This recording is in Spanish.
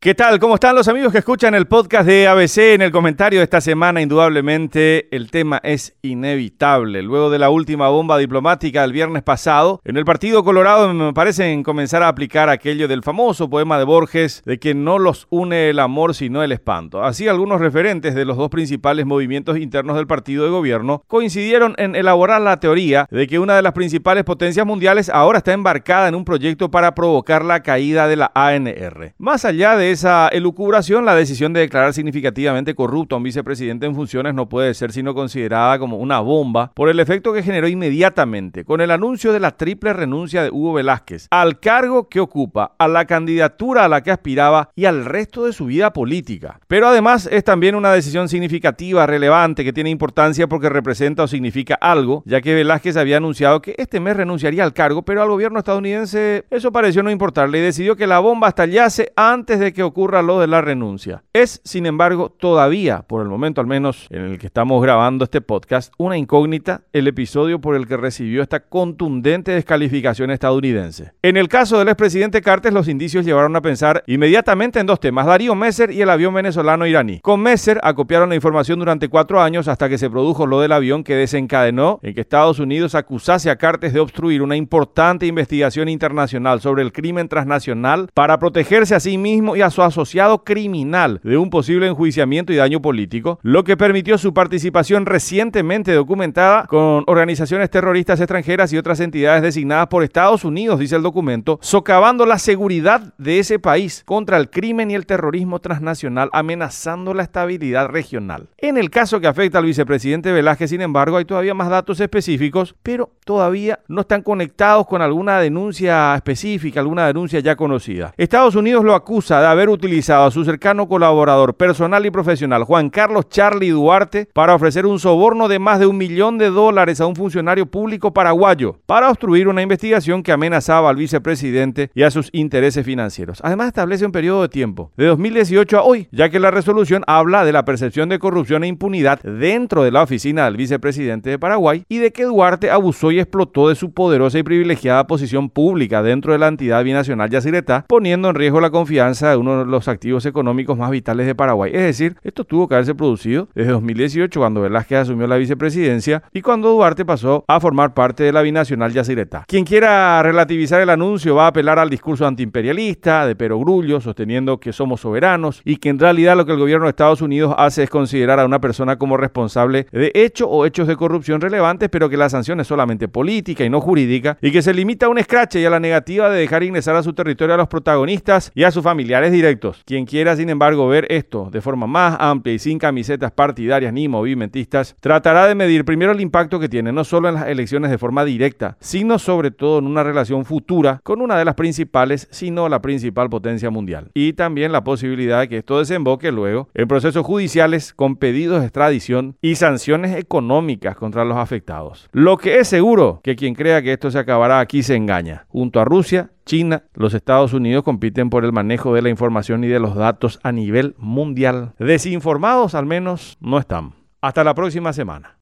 ¿Qué tal? ¿Cómo están los amigos que escuchan el podcast de ABC? En el comentario de esta semana, indudablemente, el tema es inevitable. Luego de la última bomba diplomática del viernes pasado, en el Partido Colorado me parecen comenzar a aplicar aquello del famoso poema de Borges de que no los une el amor sino el espanto. Así, algunos referentes de los dos principales movimientos internos del partido de gobierno coincidieron en elaborar la teoría de que una de las principales potencias mundiales ahora está embarcada en un proyecto para provocar la caída de la ANR. Más allá de esa elucubración, la decisión de declarar significativamente corrupto a un vicepresidente en funciones no puede ser sino considerada como una bomba por el efecto que generó inmediatamente con el anuncio de la triple renuncia de Hugo Velázquez al cargo que ocupa, a la candidatura a la que aspiraba y al resto de su vida política. Pero además es también una decisión significativa, relevante, que tiene importancia porque representa o significa algo, ya que Velázquez había anunciado que este mes renunciaría al cargo, pero al gobierno estadounidense eso pareció no importarle y decidió que la bomba estallase antes de que que ocurra lo de la renuncia. Es, sin embargo, todavía, por el momento al menos en el que estamos grabando este podcast, una incógnita el episodio por el que recibió esta contundente descalificación estadounidense. En el caso del expresidente Cartes, los indicios llevaron a pensar inmediatamente en dos temas, Darío Messer y el avión venezolano iraní. Con Messer acopiaron la información durante cuatro años hasta que se produjo lo del avión que desencadenó en que Estados Unidos acusase a Cartes de obstruir una importante investigación internacional sobre el crimen transnacional para protegerse a sí mismo y a su asociado criminal de un posible enjuiciamiento y daño político, lo que permitió su participación recientemente documentada con organizaciones terroristas extranjeras y otras entidades designadas por Estados Unidos, dice el documento, socavando la seguridad de ese país contra el crimen y el terrorismo transnacional, amenazando la estabilidad regional. En el caso que afecta al vicepresidente Velázquez, sin embargo, hay todavía más datos específicos, pero todavía no están conectados con alguna denuncia específica, alguna denuncia ya conocida. Estados Unidos lo acusa de haber haber utilizado a su cercano colaborador personal y profesional, Juan Carlos Charlie Duarte, para ofrecer un soborno de más de un millón de dólares a un funcionario público paraguayo para obstruir una investigación que amenazaba al vicepresidente y a sus intereses financieros. Además, establece un periodo de tiempo, de 2018 a hoy, ya que la resolución habla de la percepción de corrupción e impunidad dentro de la oficina del vicepresidente de Paraguay y de que Duarte abusó y explotó de su poderosa y privilegiada posición pública dentro de la entidad binacional Yacyretá, poniendo en riesgo la confianza de los activos económicos más vitales de Paraguay. Es decir, esto tuvo que haberse producido desde 2018 cuando Velázquez asumió la vicepresidencia y cuando Duarte pasó a formar parte de la binacional Yacyretá. Quien quiera relativizar el anuncio va a apelar al discurso antiimperialista de Perogrullo, sosteniendo que somos soberanos y que en realidad lo que el gobierno de Estados Unidos hace es considerar a una persona como responsable de hecho o hechos de corrupción relevantes, pero que la sanción es solamente política y no jurídica y que se limita a un escrache y a la negativa de dejar ingresar a su territorio a los protagonistas y a sus familiares directos. Quien quiera, sin embargo, ver esto de forma más amplia y sin camisetas partidarias ni movimentistas, tratará de medir primero el impacto que tiene no solo en las elecciones de forma directa, sino sobre todo en una relación futura con una de las principales, sino la principal potencia mundial. Y también la posibilidad de que esto desemboque luego en procesos judiciales con pedidos de extradición y sanciones económicas contra los afectados. Lo que es seguro que quien crea que esto se acabará aquí se engaña. Junto a Rusia, China, los Estados Unidos compiten por el manejo de la información y de los datos a nivel mundial. Desinformados al menos no están. Hasta la próxima semana.